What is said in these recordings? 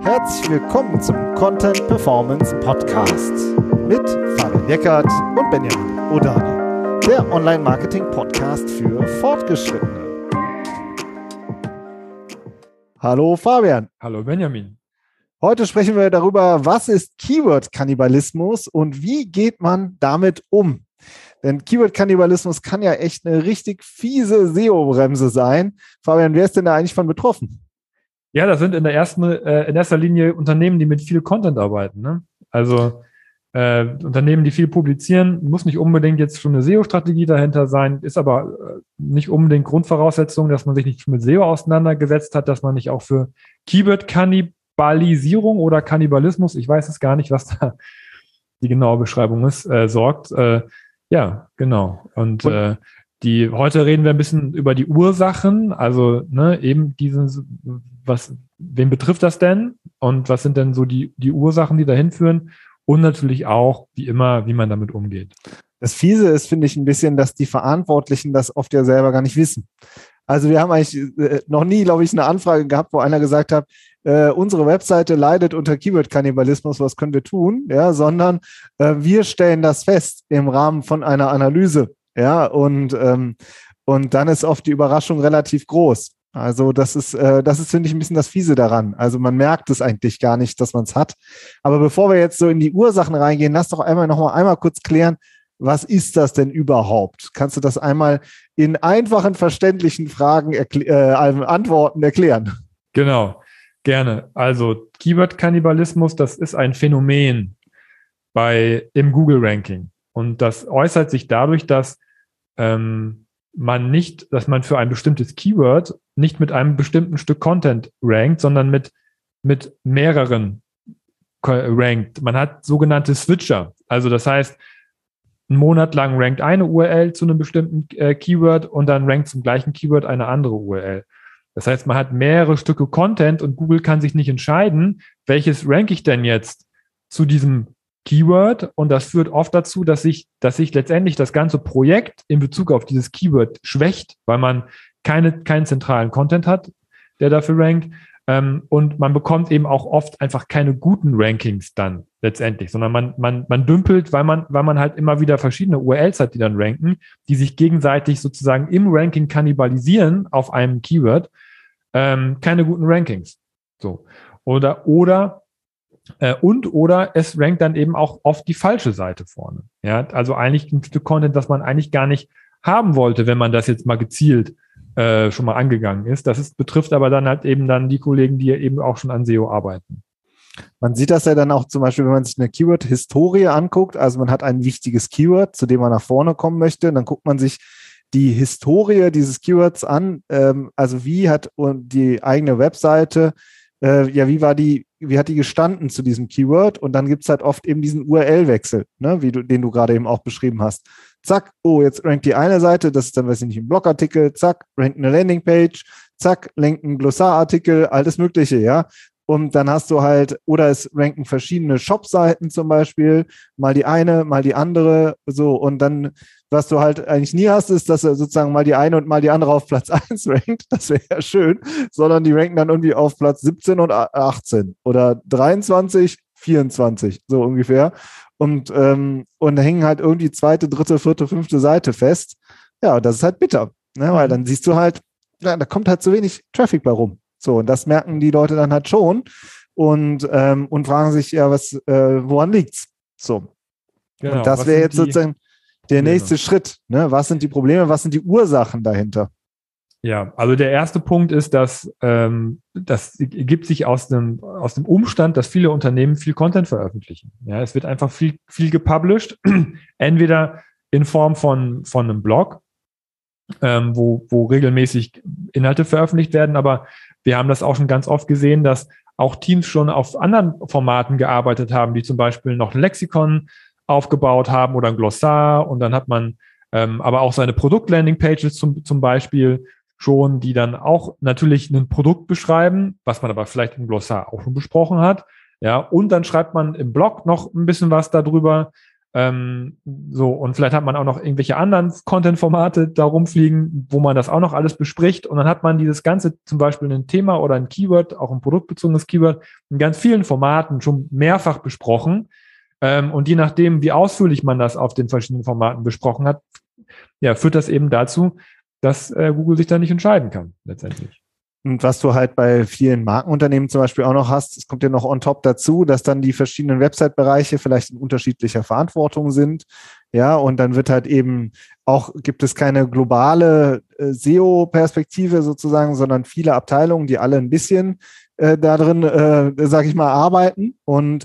Herzlich willkommen zum Content Performance Podcast mit Fabian Eckert und Benjamin Odani, der Online-Marketing-Podcast für Fortgeschrittene. Hallo Fabian. Hallo Benjamin. Heute sprechen wir darüber, was ist Keyword-Kannibalismus und wie geht man damit um? Denn Keyword-Kannibalismus kann ja echt eine richtig fiese SEO-Bremse sein. Fabian, wer ist denn da eigentlich von betroffen? Ja, das sind in der ersten, äh, in erster Linie Unternehmen, die mit viel Content arbeiten. Ne? Also äh, Unternehmen, die viel publizieren, muss nicht unbedingt jetzt schon eine SEO-Strategie dahinter sein, ist aber äh, nicht unbedingt Grundvoraussetzung, dass man sich nicht mit SEO auseinandergesetzt hat, dass man nicht auch für Keyword-Kannibalisierung oder Kannibalismus, ich weiß es gar nicht, was da die genaue Beschreibung ist, äh, sorgt. Äh, ja, genau. Und, Und äh, die, heute reden wir ein bisschen über die Ursachen, also ne, eben diesen, was, wen betrifft das denn? Und was sind denn so die, die Ursachen, die dahin führen? Und natürlich auch, wie immer, wie man damit umgeht. Das Fiese ist, finde ich, ein bisschen, dass die Verantwortlichen das oft ja selber gar nicht wissen. Also wir haben eigentlich äh, noch nie, glaube ich, eine Anfrage gehabt, wo einer gesagt hat, äh, unsere Webseite leidet unter Keyword-Kannibalismus, was können wir tun? Ja, sondern äh, wir stellen das fest im Rahmen von einer Analyse ja, und, ähm, und dann ist oft die Überraschung relativ groß. Also das ist, äh, das ist, finde ich, ein bisschen das Fiese daran. Also man merkt es eigentlich gar nicht, dass man es hat. Aber bevor wir jetzt so in die Ursachen reingehen, lass doch einmal noch mal einmal kurz klären, was ist das denn überhaupt? Kannst du das einmal in einfachen, verständlichen Fragen äh, Antworten erklären? Genau, gerne. Also Keyword-Kannibalismus, das ist ein Phänomen bei im Google-Ranking. Und das äußert sich dadurch, dass ähm, man nicht, dass man für ein bestimmtes Keyword nicht mit einem bestimmten Stück Content rankt, sondern mit, mit mehreren rankt. Man hat sogenannte Switcher. Also das heißt, einen Monat lang rankt eine URL zu einem bestimmten äh, Keyword und dann rankt zum gleichen Keyword eine andere URL. Das heißt, man hat mehrere Stücke Content und Google kann sich nicht entscheiden, welches rank ich denn jetzt zu diesem Keyword und das führt oft dazu, dass sich, dass sich letztendlich das ganze Projekt in Bezug auf dieses Keyword schwächt, weil man keine, keinen zentralen Content hat, der dafür rankt. Ähm, und man bekommt eben auch oft einfach keine guten Rankings dann letztendlich, sondern man, man, man dümpelt, weil man, weil man halt immer wieder verschiedene URLs hat, die dann ranken, die sich gegenseitig sozusagen im Ranking kannibalisieren auf einem Keyword, ähm, keine guten Rankings. So. Oder, oder äh, und oder es rankt dann eben auch oft die falsche Seite vorne. Ja, also eigentlich ein Stück Content, das man eigentlich gar nicht haben wollte, wenn man das jetzt mal gezielt äh, schon mal angegangen ist. Das ist, betrifft aber dann halt eben dann die Kollegen, die eben auch schon an SEO arbeiten. Man sieht das ja dann auch zum Beispiel, wenn man sich eine Keyword-Historie anguckt. Also man hat ein wichtiges Keyword, zu dem man nach vorne kommen möchte. Dann guckt man sich die Historie dieses Keywords an. Ähm, also wie hat die eigene Webseite äh, ja, wie war die, wie hat die gestanden zu diesem Keyword? Und dann gibt es halt oft eben diesen URL-Wechsel, ne, wie du, den du gerade eben auch beschrieben hast. Zack, oh, jetzt rankt die eine Seite, das ist dann, weiß ich nicht, ein Blogartikel, zack, rankt eine Landingpage, zack, lenkt ein Glossarartikel, alles Mögliche, ja. Und dann hast du halt, oder es ranken verschiedene Shop-Seiten zum Beispiel, mal die eine, mal die andere, so. Und dann, was du halt eigentlich nie hast, ist, dass er sozusagen mal die eine und mal die andere auf Platz 1 rankt. Das wäre ja schön. Sondern die ranken dann irgendwie auf Platz 17 und 18 oder 23, 24, so ungefähr. Und, ähm, und hängen halt irgendwie zweite, dritte, vierte, fünfte Seite fest. Ja, das ist halt bitter. Ne? Weil mhm. dann siehst du halt, ja, da kommt halt zu wenig Traffic bei rum. So, und das merken die Leute dann halt schon und, ähm, und fragen sich, ja, was, äh, woran liegt's? So. Genau, und das wäre jetzt sozusagen der Probleme. nächste Schritt. Ne? Was sind die Probleme? Was sind die Ursachen dahinter? Ja, also der erste Punkt ist, dass ähm, das ergibt sich aus dem, aus dem Umstand, dass viele Unternehmen viel Content veröffentlichen. Ja, es wird einfach viel, viel gepublished, entweder in Form von, von einem Blog, ähm, wo, wo regelmäßig Inhalte veröffentlicht werden, aber wir haben das auch schon ganz oft gesehen, dass auch Teams schon auf anderen Formaten gearbeitet haben, die zum Beispiel noch ein Lexikon aufgebaut haben oder ein Glossar und dann hat man ähm, aber auch seine Produkt-Landing-Pages zum, zum Beispiel schon, die dann auch natürlich ein Produkt beschreiben, was man aber vielleicht im Glossar auch schon besprochen hat. Ja, und dann schreibt man im Blog noch ein bisschen was darüber. Ähm, so, und vielleicht hat man auch noch irgendwelche anderen Content-Formate da rumfliegen, wo man das auch noch alles bespricht. Und dann hat man dieses Ganze, zum Beispiel ein Thema oder ein Keyword, auch ein produktbezogenes Keyword, in ganz vielen Formaten schon mehrfach besprochen. Ähm, und je nachdem, wie ausführlich man das auf den verschiedenen Formaten besprochen hat, ja, führt das eben dazu, dass äh, Google sich da nicht entscheiden kann, letztendlich. Und was du halt bei vielen Markenunternehmen zum Beispiel auch noch hast, es kommt ja noch on top dazu, dass dann die verschiedenen Website-Bereiche vielleicht in unterschiedlicher Verantwortung sind. Ja, und dann wird halt eben auch, gibt es keine globale äh, SEO-Perspektive sozusagen, sondern viele Abteilungen, die alle ein bisschen äh, da drin, äh, sag ich mal, arbeiten. Und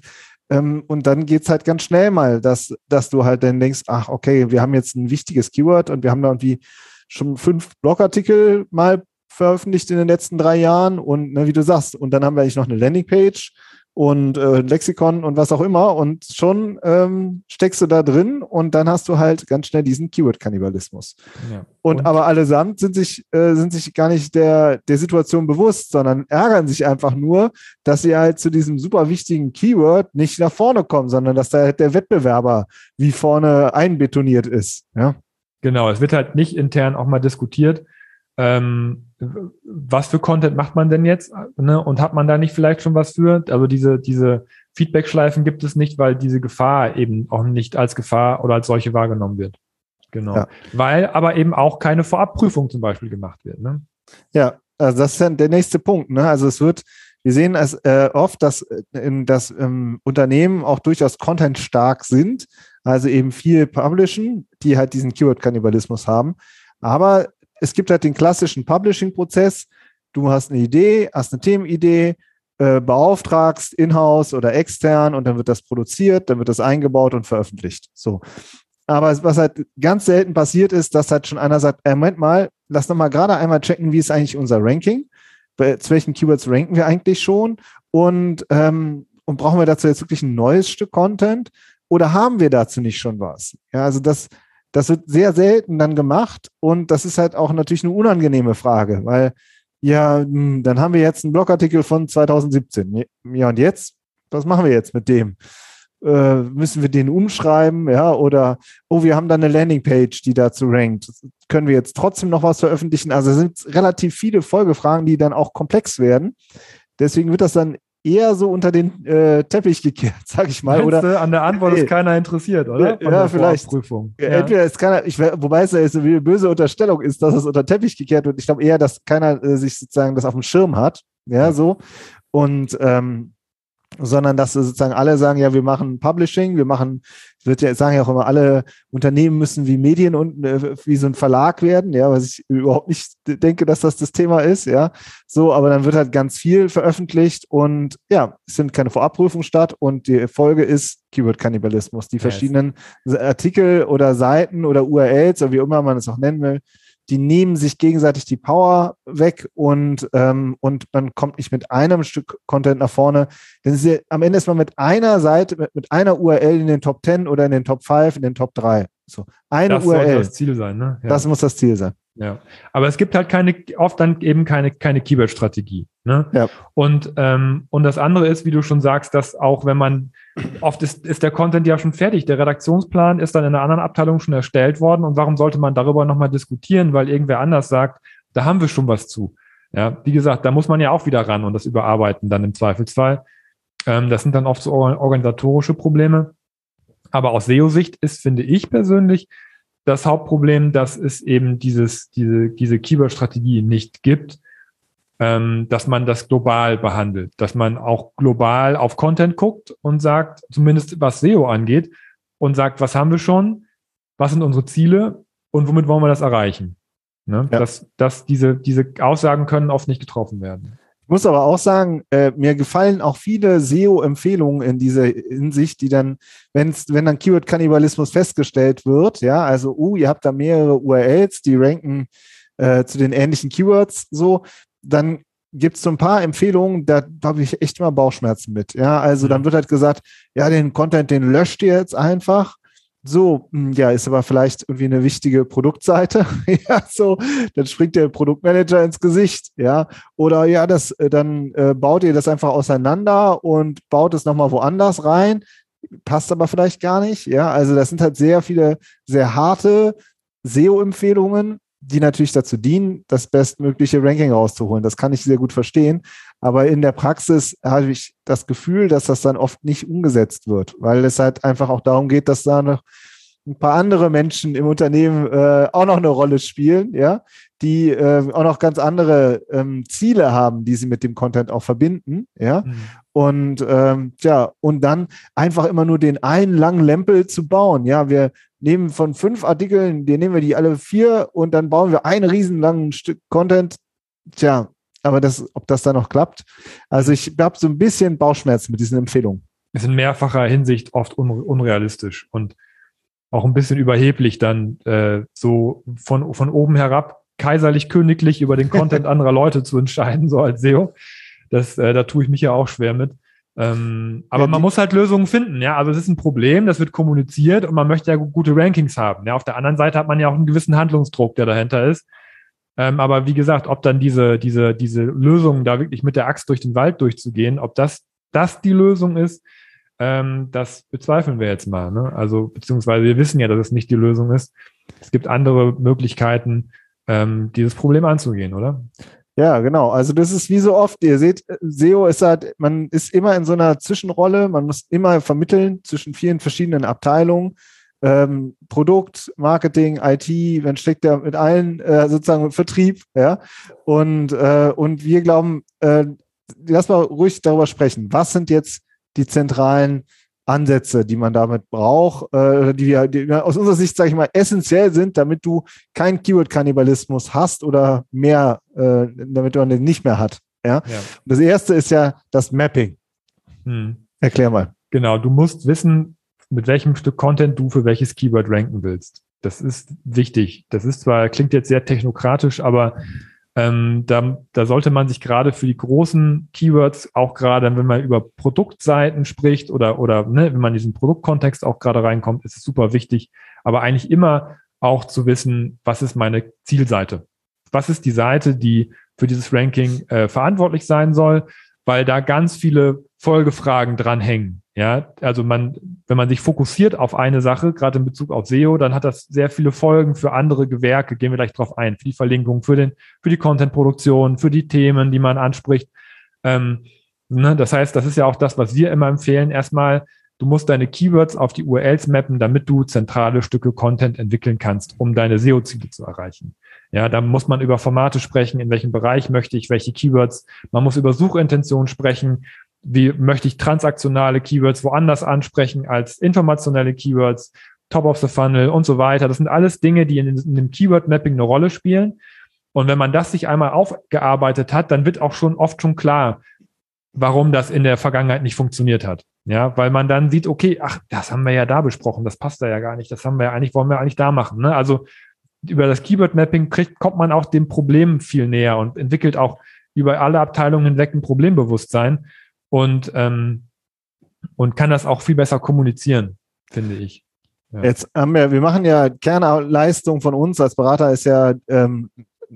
ähm, und dann geht's halt ganz schnell mal, dass, dass du halt dann denkst, ach, okay, wir haben jetzt ein wichtiges Keyword und wir haben da irgendwie schon fünf Blogartikel mal veröffentlicht in den letzten drei Jahren und ne, wie du sagst, und dann haben wir eigentlich noch eine Landingpage und äh, Lexikon und was auch immer und schon ähm, steckst du da drin und dann hast du halt ganz schnell diesen Keyword-Kannibalismus. Ja. Und, und, aber allesamt sind sich, äh, sind sich gar nicht der, der Situation bewusst, sondern ärgern sich einfach nur, dass sie halt zu diesem super wichtigen Keyword nicht nach vorne kommen, sondern dass da halt der Wettbewerber wie vorne einbetoniert ist. Ja? Genau, es wird halt nicht intern auch mal diskutiert, ähm, was für Content macht man denn jetzt? Ne? Und hat man da nicht vielleicht schon was für? Also diese, diese Feedback-Schleifen gibt es nicht, weil diese Gefahr eben auch nicht als Gefahr oder als solche wahrgenommen wird. Genau. Ja. Weil aber eben auch keine Vorabprüfung zum Beispiel gemacht wird. Ne? Ja, also das ist dann der nächste Punkt. Ne? Also es wird, wir sehen es äh, oft, dass, in, dass ähm, Unternehmen auch durchaus content-stark sind, also eben viel publishen, die halt diesen Keyword-Kannibalismus haben. Aber es gibt halt den klassischen Publishing-Prozess. Du hast eine Idee, hast eine Themenidee, äh, beauftragst in-house oder extern und dann wird das produziert, dann wird das eingebaut und veröffentlicht. So. Aber was halt ganz selten passiert ist, dass halt schon einer sagt, äh, Moment mal, lass doch mal gerade einmal checken, wie ist eigentlich unser Ranking? Bei, zu welchen Keywords ranken wir eigentlich schon? Und, ähm, und brauchen wir dazu jetzt wirklich ein neues Stück Content? Oder haben wir dazu nicht schon was? Ja, also das, das wird sehr selten dann gemacht und das ist halt auch natürlich eine unangenehme Frage, weil ja, hm, dann haben wir jetzt einen Blogartikel von 2017. Ja, und jetzt? Was machen wir jetzt mit dem? Äh, müssen wir den umschreiben, ja, oder oh, wir haben da eine Landingpage, die dazu rankt. Können wir jetzt trotzdem noch was veröffentlichen? Also es sind relativ viele Folgefragen, die dann auch komplex werden. Deswegen wird das dann eher so unter den äh, Teppich gekehrt, sag ich mal. oder an der Antwort ist keiner interessiert, oder? Von ja, vielleicht. Prüfung. Ja. Entweder ist keiner, ich, wobei es ja eine böse Unterstellung ist, dass es unter Teppich gekehrt wird. Ich glaube eher, dass keiner äh, sich sozusagen das auf dem Schirm hat. Ja, ja. so. Und ähm, sondern dass sozusagen alle sagen, ja, wir machen Publishing, wir machen, wird ja sagen ja auch immer, alle Unternehmen müssen wie Medien und äh, wie so ein Verlag werden, ja, was ich überhaupt nicht denke, dass das das Thema ist, ja, so, aber dann wird halt ganz viel veröffentlicht und ja, es sind keine Vorabprüfungen statt und die Folge ist Keyword-Kannibalismus. Die verschiedenen yes. Artikel oder Seiten oder URLs oder wie immer man es auch nennen will, die nehmen sich gegenseitig die Power weg und, ähm, und man kommt nicht mit einem Stück Content nach vorne. Denn ja, am Ende ist man mit einer Seite, mit, mit, einer URL in den Top 10 oder in den Top 5, in den Top 3. So, eine das URL. Das das Ziel sein, ne? Ja. Das muss das Ziel sein. Ja, aber es gibt halt keine, oft dann eben keine, keine Keyword-Strategie. Ne? Ja. Und, ähm, und das andere ist, wie du schon sagst, dass auch wenn man, oft ist, ist der Content ja schon fertig, der Redaktionsplan ist dann in einer anderen Abteilung schon erstellt worden und warum sollte man darüber nochmal diskutieren, weil irgendwer anders sagt, da haben wir schon was zu. Ja, wie gesagt, da muss man ja auch wieder ran und das überarbeiten dann im Zweifelsfall. Ähm, das sind dann oft so organisatorische Probleme. Aber aus SEO-Sicht ist, finde ich persönlich, das Hauptproblem, dass es eben dieses, diese, diese Keyword-Strategie nicht gibt, dass man das global behandelt, dass man auch global auf Content guckt und sagt, zumindest was SEO angeht, und sagt, was haben wir schon, was sind unsere Ziele und womit wollen wir das erreichen. Ne? Ja. Dass, dass diese, diese Aussagen können oft nicht getroffen werden. Ich muss aber auch sagen, äh, mir gefallen auch viele SEO-Empfehlungen in dieser Hinsicht, die dann, wenn's, wenn dann Keyword-Kannibalismus festgestellt wird, ja, also, uh, ihr habt da mehrere URLs, die ranken äh, zu den ähnlichen Keywords so, dann gibt es so ein paar Empfehlungen, da habe ich echt mal Bauchschmerzen mit. Ja, also dann wird halt gesagt, ja, den Content, den löscht ihr jetzt einfach so, hm, ja, ist aber vielleicht irgendwie eine wichtige Produktseite. ja, so, dann springt der Produktmanager ins Gesicht, ja. Oder ja, das, äh, dann äh, baut ihr das einfach auseinander und baut es nochmal woanders rein. passt aber vielleicht gar nicht. Ja, also das sind halt sehr viele sehr harte SEO-Empfehlungen, die natürlich dazu dienen, das bestmögliche Ranking rauszuholen. Das kann ich sehr gut verstehen. Aber in der Praxis habe ich das Gefühl, dass das dann oft nicht umgesetzt wird, weil es halt einfach auch darum geht, dass da noch ein paar andere Menschen im Unternehmen äh, auch noch eine Rolle spielen, ja, die äh, auch noch ganz andere ähm, Ziele haben, die sie mit dem Content auch verbinden, ja. Mhm. Und ähm, ja, und dann einfach immer nur den einen langen Lempel zu bauen. Ja, wir nehmen von fünf Artikeln, die nehmen wir die alle vier und dann bauen wir einen riesenlangen Stück Content. Tja, aber das, ob das dann noch klappt. Also ich habe so ein bisschen Bauchschmerzen mit diesen Empfehlungen. Ist in mehrfacher Hinsicht oft unrealistisch und auch ein bisschen überheblich, dann äh, so von, von oben herab kaiserlich-königlich über den Content anderer Leute zu entscheiden, so als SEO. Das, äh, da tue ich mich ja auch schwer mit. Ähm, aber ja, man muss halt Lösungen finden, ja. Also es ist ein Problem, das wird kommuniziert und man möchte ja gute Rankings haben. Ja, auf der anderen Seite hat man ja auch einen gewissen Handlungsdruck, der dahinter ist. Ähm, aber wie gesagt, ob dann diese, diese, diese Lösung, da wirklich mit der Axt durch den Wald durchzugehen, ob das, das die Lösung ist, ähm, das bezweifeln wir jetzt mal. Ne? Also, beziehungsweise wir wissen ja, dass es nicht die Lösung ist. Es gibt andere Möglichkeiten, ähm, dieses Problem anzugehen, oder? Ja, genau. Also das ist wie so oft, ihr seht, SEO ist halt, man ist immer in so einer Zwischenrolle, man muss immer vermitteln zwischen vielen verschiedenen Abteilungen ähm, Produkt, Marketing, IT, man steckt ja mit allen äh, sozusagen Vertrieb, ja. Und, äh, und wir glauben, äh, lass mal ruhig darüber sprechen. Was sind jetzt die zentralen Ansätze, die man damit braucht, äh, die, wir, die aus unserer Sicht, sage ich mal, essentiell sind, damit du keinen Keyword-Kannibalismus hast oder mehr, äh, damit man den nicht mehr hat. Ja? ja. Das erste ist ja das Mapping. Hm. Erklär mal. Genau, du musst wissen, mit welchem Stück Content du für welches Keyword ranken willst. Das ist wichtig. Das ist zwar, klingt jetzt sehr technokratisch, aber ähm, da, da sollte man sich gerade für die großen Keywords, auch gerade wenn man über Produktseiten spricht oder, oder ne, wenn man in diesen Produktkontext auch gerade reinkommt, ist es super wichtig, aber eigentlich immer auch zu wissen, was ist meine Zielseite? Was ist die Seite, die für dieses Ranking äh, verantwortlich sein soll? Weil da ganz viele Folgefragen dranhängen. Ja, also man, wenn man sich fokussiert auf eine Sache, gerade in Bezug auf SEO, dann hat das sehr viele Folgen für andere Gewerke. Gehen wir gleich drauf ein. Für die Verlinkung, für den, für die Content-Produktion, für die Themen, die man anspricht. Ähm, ne, das heißt, das ist ja auch das, was wir immer empfehlen. Erstmal, du musst deine Keywords auf die URLs mappen, damit du zentrale Stücke Content entwickeln kannst, um deine SEO-Ziele zu erreichen. Ja, da muss man über Formate sprechen, in welchem Bereich möchte ich welche Keywords. Man muss über Suchintention sprechen wie möchte ich transaktionale Keywords woanders ansprechen als informationelle Keywords, Top of the Funnel und so weiter. Das sind alles Dinge, die in, in dem Keyword Mapping eine Rolle spielen. Und wenn man das sich einmal aufgearbeitet hat, dann wird auch schon oft schon klar, warum das in der Vergangenheit nicht funktioniert hat. Ja, weil man dann sieht, okay, ach, das haben wir ja da besprochen, das passt da ja gar nicht, das haben wir ja eigentlich, wollen wir eigentlich da machen. Ne? Also über das Keyword Mapping kriegt, kommt man auch dem Problem viel näher und entwickelt auch über alle Abteilungen hinweg ein Problembewusstsein und, ähm, und kann das auch viel besser kommunizieren, finde ich. Ja. Jetzt haben wir, wir machen ja Kernleistung von uns als Berater ist ja, ähm,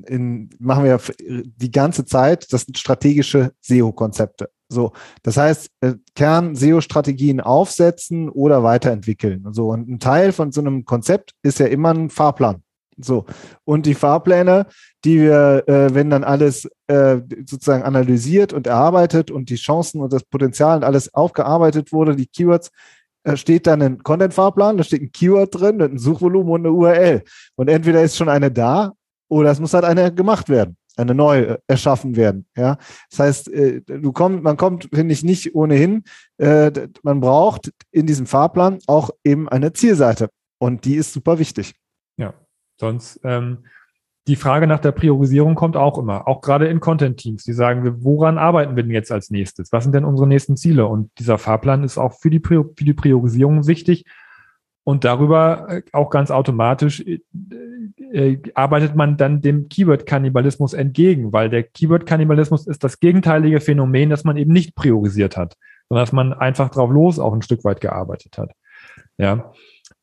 in, machen wir die ganze Zeit, das sind strategische SEO-Konzepte. So, das heißt, äh, Kern-SEO-Strategien aufsetzen oder weiterentwickeln. So, und ein Teil von so einem Konzept ist ja immer ein Fahrplan. So, und die Fahrpläne, die wir, äh, wenn dann alles äh, sozusagen analysiert und erarbeitet und die Chancen und das Potenzial und alles aufgearbeitet wurde, die Keywords, äh, steht dann ein Content-Fahrplan, da steht ein Keyword drin, ein Suchvolumen und eine URL. Und entweder ist schon eine da oder es muss halt eine gemacht werden, eine neue äh, erschaffen werden. Ja, das heißt, äh, du kommst, man kommt, finde ich, nicht ohnehin. Äh, man braucht in diesem Fahrplan auch eben eine Zielseite und die ist super wichtig. Ja, sonst ähm, die Frage nach der Priorisierung kommt auch immer, auch gerade in Content-Teams. Die sagen, woran arbeiten wir denn jetzt als nächstes? Was sind denn unsere nächsten Ziele? Und dieser Fahrplan ist auch für die, für die Priorisierung wichtig. Und darüber äh, auch ganz automatisch äh, äh, arbeitet man dann dem Keyword-Kannibalismus entgegen, weil der Keyword-Kannibalismus ist das gegenteilige Phänomen, dass man eben nicht priorisiert hat, sondern dass man einfach drauf los auch ein Stück weit gearbeitet hat. Ja,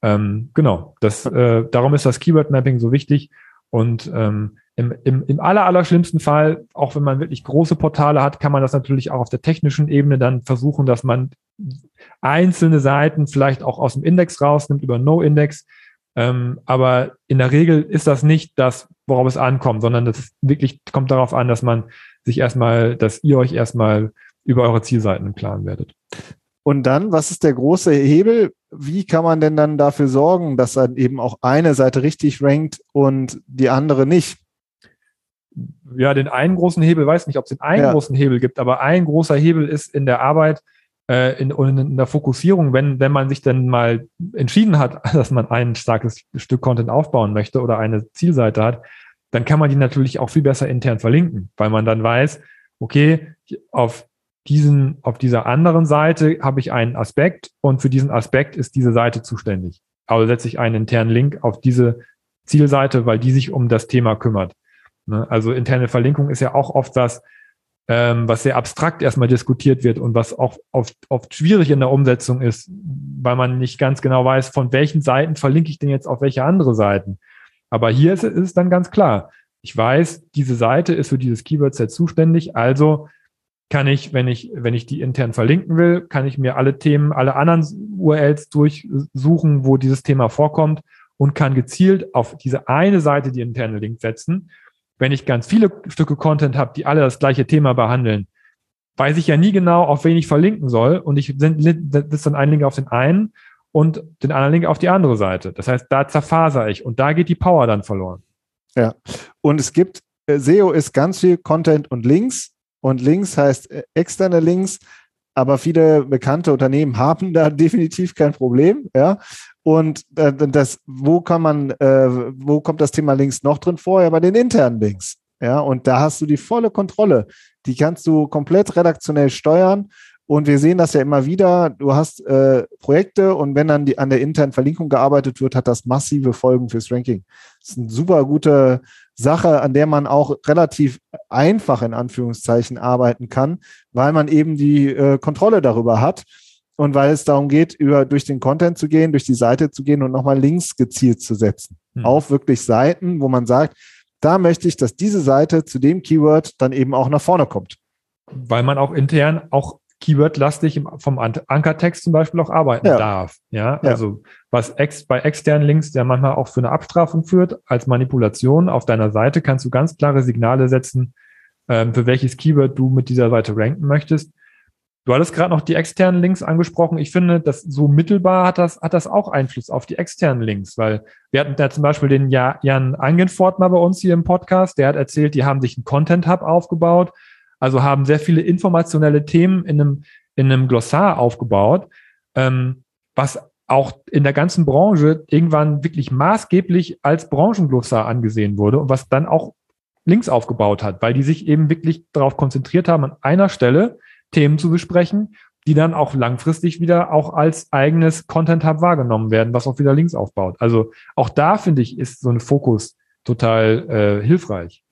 ähm, genau. Das, äh, darum ist das Keyword-Mapping so wichtig. Und ähm, im, im, im aller, aller schlimmsten Fall, auch wenn man wirklich große Portale hat, kann man das natürlich auch auf der technischen Ebene dann versuchen, dass man einzelne Seiten vielleicht auch aus dem Index rausnimmt über No-Index. Ähm, aber in der Regel ist das nicht das, worauf es ankommt, sondern das wirklich kommt darauf an, dass man sich erstmal, dass ihr euch erstmal über eure Zielseiten im Klaren werdet. Und dann, was ist der große Hebel? Wie kann man denn dann dafür sorgen, dass dann eben auch eine Seite richtig rankt und die andere nicht? Ja, den einen großen Hebel, weiß nicht, ob es den einen ja. großen Hebel gibt, aber ein großer Hebel ist in der Arbeit, äh, in, in der Fokussierung, wenn, wenn man sich dann mal entschieden hat, dass man ein starkes Stück Content aufbauen möchte oder eine Zielseite hat, dann kann man die natürlich auch viel besser intern verlinken, weil man dann weiß, okay, auf diesen, auf dieser anderen Seite habe ich einen Aspekt und für diesen Aspekt ist diese Seite zuständig. Aber setze ich einen internen Link auf diese Zielseite, weil die sich um das Thema kümmert. Ne? Also interne Verlinkung ist ja auch oft das, ähm, was sehr abstrakt erstmal diskutiert wird und was auch oft, oft schwierig in der Umsetzung ist, weil man nicht ganz genau weiß, von welchen Seiten verlinke ich denn jetzt auf welche andere Seiten. Aber hier ist es dann ganz klar. Ich weiß, diese Seite ist für dieses Keyword-Set zuständig, also kann ich, wenn ich, wenn ich die intern verlinken will, kann ich mir alle Themen, alle anderen URLs durchsuchen, wo dieses Thema vorkommt und kann gezielt auf diese eine Seite die interne Link setzen. Wenn ich ganz viele Stücke Content habe, die alle das gleiche Thema behandeln, weiß ich ja nie genau, auf wen ich verlinken soll und ich setze dann einen Link auf den einen und den anderen Link auf die andere Seite. Das heißt, da zerfaser ich und da geht die Power dann verloren. Ja, und es gibt, äh, SEO ist ganz viel Content und Links und Links heißt äh, externe Links, aber viele bekannte Unternehmen haben da definitiv kein Problem, ja. Und äh, das, wo kann man, äh, wo kommt das Thema Links noch drin vor? Ja, bei den internen Links. Ja, und da hast du die volle Kontrolle. Die kannst du komplett redaktionell steuern. Und wir sehen das ja immer wieder. Du hast äh, Projekte und wenn dann die, an der internen Verlinkung gearbeitet wird, hat das massive Folgen fürs Ranking. Das ist eine super gute Sache, an der man auch relativ einfach in Anführungszeichen arbeiten kann, weil man eben die äh, Kontrolle darüber hat und weil es darum geht, über durch den Content zu gehen, durch die Seite zu gehen und nochmal Links gezielt zu setzen. Mhm. Auf wirklich Seiten, wo man sagt, da möchte ich, dass diese Seite zu dem Keyword dann eben auch nach vorne kommt. Weil man auch intern auch keywordlastig vom Ankertext zum Beispiel auch arbeiten ja. darf. Ja, also was ex, bei externen Links ja manchmal auch für eine Abstrafung führt, als Manipulation auf deiner Seite kannst du ganz klare Signale setzen, ähm, für welches Keyword du mit dieser Seite ranken möchtest. Du hattest gerade noch die externen Links angesprochen. Ich finde, dass so mittelbar hat das, hat das auch Einfluss auf die externen Links, weil wir hatten da zum Beispiel den Jan Angenfort mal bei uns hier im Podcast, der hat erzählt, die haben sich einen Content Hub aufgebaut also haben sehr viele informationelle Themen in einem, in einem Glossar aufgebaut, ähm, was auch in der ganzen Branche irgendwann wirklich maßgeblich als Branchenglossar angesehen wurde und was dann auch Links aufgebaut hat, weil die sich eben wirklich darauf konzentriert haben, an einer Stelle Themen zu besprechen, die dann auch langfristig wieder auch als eigenes Content Hub wahrgenommen werden, was auch wieder Links aufbaut. Also auch da finde ich, ist so ein Fokus total äh, hilfreich.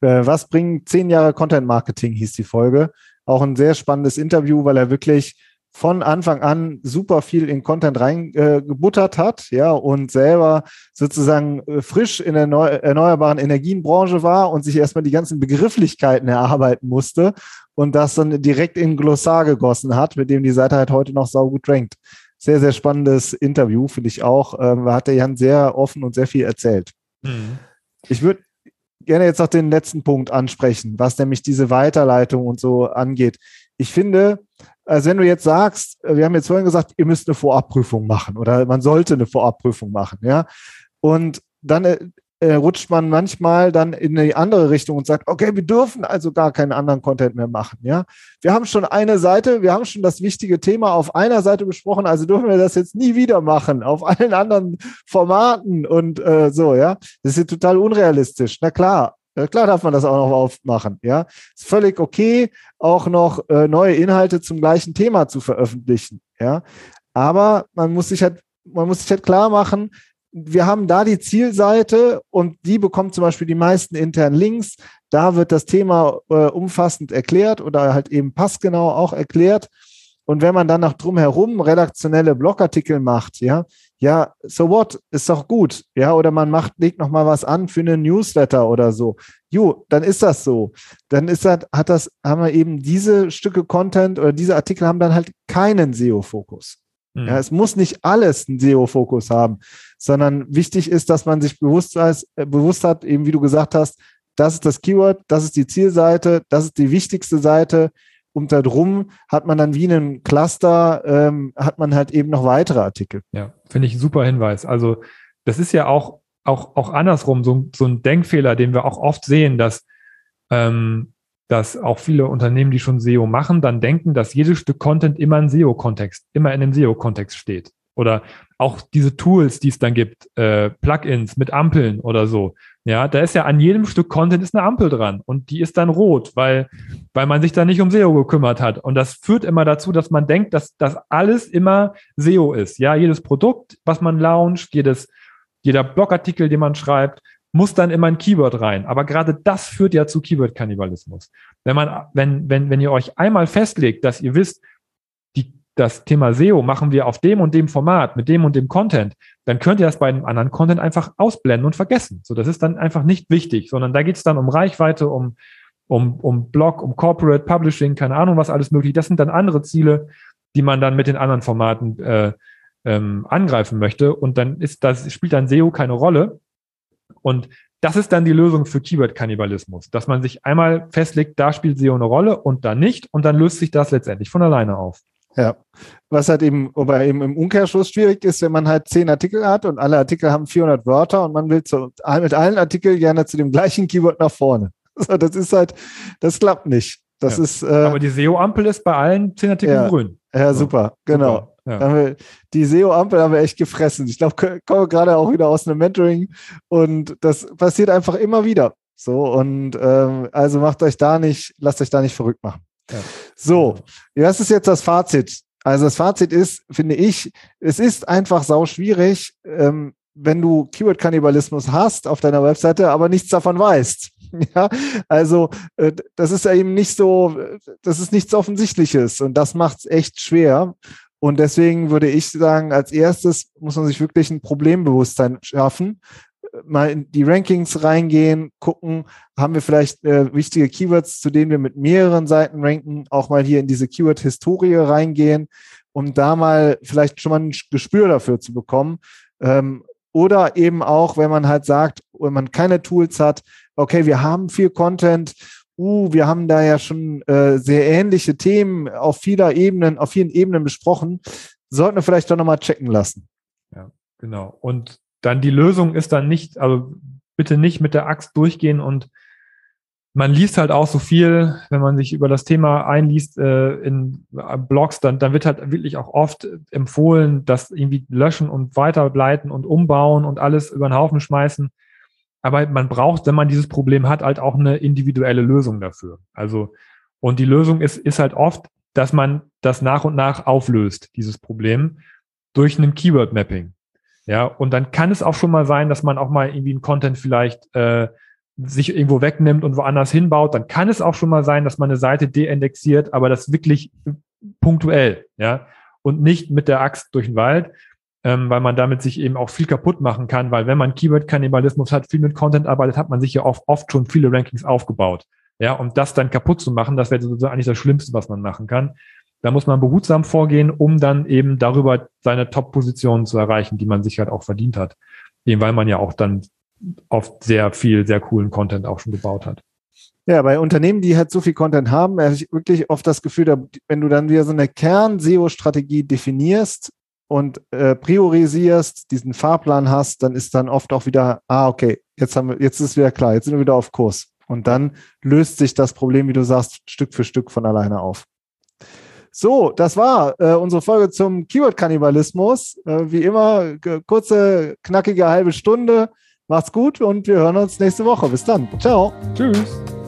Äh, was bringen zehn Jahre Content Marketing, hieß die Folge. Auch ein sehr spannendes Interview, weil er wirklich von Anfang an super viel in Content reingebuttert äh, hat, ja, und selber sozusagen äh, frisch in der neu, erneuerbaren Energienbranche war und sich erstmal die ganzen Begrifflichkeiten erarbeiten musste und das dann direkt in Glossar gegossen hat, mit dem die Seite halt heute noch saugut rankt. Sehr, sehr spannendes Interview, finde ich auch. Ähm, da hat der Jan sehr offen und sehr viel erzählt. Mhm. Ich würde gerne jetzt noch den letzten Punkt ansprechen, was nämlich diese Weiterleitung und so angeht. Ich finde, also wenn du jetzt sagst, wir haben jetzt vorhin gesagt, ihr müsst eine Vorabprüfung machen oder man sollte eine Vorabprüfung machen, ja. Und dann äh, äh, rutscht man manchmal dann in die andere Richtung und sagt, okay, wir dürfen also gar keinen anderen Content mehr machen. Ja, wir haben schon eine Seite, wir haben schon das wichtige Thema auf einer Seite besprochen, also dürfen wir das jetzt nie wieder machen auf allen anderen Formaten und äh, so. Ja, das ist total unrealistisch. Na klar, Klar darf man das auch noch aufmachen, ja. Ist völlig okay, auch noch äh, neue Inhalte zum gleichen Thema zu veröffentlichen, ja. Aber man muss sich halt, man muss sich halt klar machen, wir haben da die Zielseite und die bekommt zum Beispiel die meisten internen Links. Da wird das Thema äh, umfassend erklärt oder halt eben passgenau auch erklärt. Und wenn man dann noch drumherum redaktionelle Blogartikel macht, ja, ja, so what, ist doch gut, ja, oder man macht, legt noch mal was an für einen Newsletter oder so. Jo, dann ist das so. Dann ist das, hat das, haben wir eben diese Stücke Content oder diese Artikel haben dann halt keinen SEO-Fokus. Mhm. Ja, es muss nicht alles einen SEO-Fokus haben, sondern wichtig ist, dass man sich bewusst, weiß, äh, bewusst hat, eben wie du gesagt hast, das ist das Keyword, das ist die Zielseite, das ist die wichtigste Seite. Und darum hat man dann wie einen Cluster, ähm, hat man halt eben noch weitere Artikel. Ja, finde ich ein super Hinweis. Also das ist ja auch, auch, auch andersrum so, so ein Denkfehler, den wir auch oft sehen, dass, ähm, dass auch viele Unternehmen, die schon SEO machen, dann denken, dass jedes Stück Content immer in SEO-Kontext, immer in einem SEO-Kontext steht. Oder auch diese Tools, die es dann gibt, äh, Plugins mit Ampeln oder so. Ja, da ist ja an jedem Stück Content ist eine Ampel dran und die ist dann rot, weil, weil man sich da nicht um SEO gekümmert hat. Und das führt immer dazu, dass man denkt, dass das alles immer SEO ist. Ja, jedes Produkt, was man launcht, jedes, jeder Blogartikel, den man schreibt, muss dann immer ein Keyword rein. Aber gerade das führt ja zu Keyword-Kannibalismus. Wenn man, wenn, wenn, wenn ihr euch einmal festlegt, dass ihr wisst, das Thema SEO machen wir auf dem und dem Format mit dem und dem Content, dann könnt ihr das bei einem anderen Content einfach ausblenden und vergessen. So, das ist dann einfach nicht wichtig, sondern da geht es dann um Reichweite, um, um, um Blog, um Corporate Publishing, keine Ahnung, was alles möglich. Das sind dann andere Ziele, die man dann mit den anderen Formaten äh, ähm, angreifen möchte. Und dann ist das, spielt dann SEO keine Rolle. Und das ist dann die Lösung für Keyword-Kannibalismus, dass man sich einmal festlegt, da spielt SEO eine Rolle und da nicht, und dann löst sich das letztendlich von alleine auf. Ja, was halt eben, wobei eben im Umkehrschluss schwierig ist, wenn man halt zehn Artikel hat und alle Artikel haben 400 Wörter und man will zu, mit allen Artikeln gerne zu dem gleichen Keyword nach vorne. So, das ist halt, das klappt nicht. Das ja. ist. Äh, Aber die SEO-Ampel ist bei allen zehn Artikeln ja, grün. Ja, super, genau. Super. Ja. Wir, die SEO-Ampel haben wir echt gefressen. Ich glaube, komme gerade auch wieder aus einem Mentoring und das passiert einfach immer wieder. So, und ähm, also macht euch da nicht, lasst euch da nicht verrückt machen. So, das ist jetzt das Fazit. Also das Fazit ist, finde ich, es ist einfach sau schwierig, ähm, wenn du Keyword-Kannibalismus hast auf deiner Webseite, aber nichts davon weißt. Ja, also äh, das ist ja eben nicht so, das ist nichts Offensichtliches und das macht es echt schwer. Und deswegen würde ich sagen, als erstes muss man sich wirklich ein Problembewusstsein schaffen mal in die Rankings reingehen, gucken, haben wir vielleicht äh, wichtige Keywords, zu denen wir mit mehreren Seiten ranken, auch mal hier in diese Keyword-Historie reingehen, um da mal vielleicht schon mal ein Gespür dafür zu bekommen. Ähm, oder eben auch, wenn man halt sagt, wenn man keine Tools hat, okay, wir haben viel Content, uh, wir haben da ja schon äh, sehr ähnliche Themen auf vieler Ebenen, auf vielen Ebenen besprochen, sollten wir vielleicht doch nochmal checken lassen. Ja, genau. Und dann die Lösung ist dann nicht, also bitte nicht mit der Axt durchgehen und man liest halt auch so viel, wenn man sich über das Thema einliest äh, in Blogs, dann, dann wird halt wirklich auch oft empfohlen, das irgendwie löschen und weiterbleiten und umbauen und alles über den Haufen schmeißen. Aber man braucht, wenn man dieses Problem hat, halt auch eine individuelle Lösung dafür. Also, und die Lösung ist, ist halt oft, dass man das nach und nach auflöst, dieses Problem, durch ein Keyword-Mapping. Ja, und dann kann es auch schon mal sein, dass man auch mal irgendwie einen Content vielleicht äh, sich irgendwo wegnimmt und woanders hinbaut. Dann kann es auch schon mal sein, dass man eine Seite deindexiert, aber das wirklich punktuell, ja, und nicht mit der Axt durch den Wald, ähm, weil man damit sich eben auch viel kaputt machen kann, weil wenn man Keyword-Kannibalismus hat, viel mit Content arbeitet, hat man sich ja oft, oft schon viele Rankings aufgebaut. Ja, um das dann kaputt zu machen, das wäre sozusagen eigentlich das Schlimmste, was man machen kann. Da muss man behutsam vorgehen, um dann eben darüber seine Top-Positionen zu erreichen, die man sich halt auch verdient hat. Eben weil man ja auch dann oft sehr viel, sehr coolen Content auch schon gebaut hat. Ja, bei Unternehmen, die halt so viel Content haben, habe ich wirklich oft das Gefühl, wenn du dann wieder so eine Kern-SEO-Strategie definierst und äh, priorisierst, diesen Fahrplan hast, dann ist dann oft auch wieder, ah, okay, jetzt haben wir, jetzt ist wieder klar, jetzt sind wir wieder auf Kurs. Und dann löst sich das Problem, wie du sagst, Stück für Stück von alleine auf. So, das war äh, unsere Folge zum Keyword-Kannibalismus. Äh, wie immer, kurze, knackige halbe Stunde. Macht's gut und wir hören uns nächste Woche. Bis dann. Ciao. Tschüss.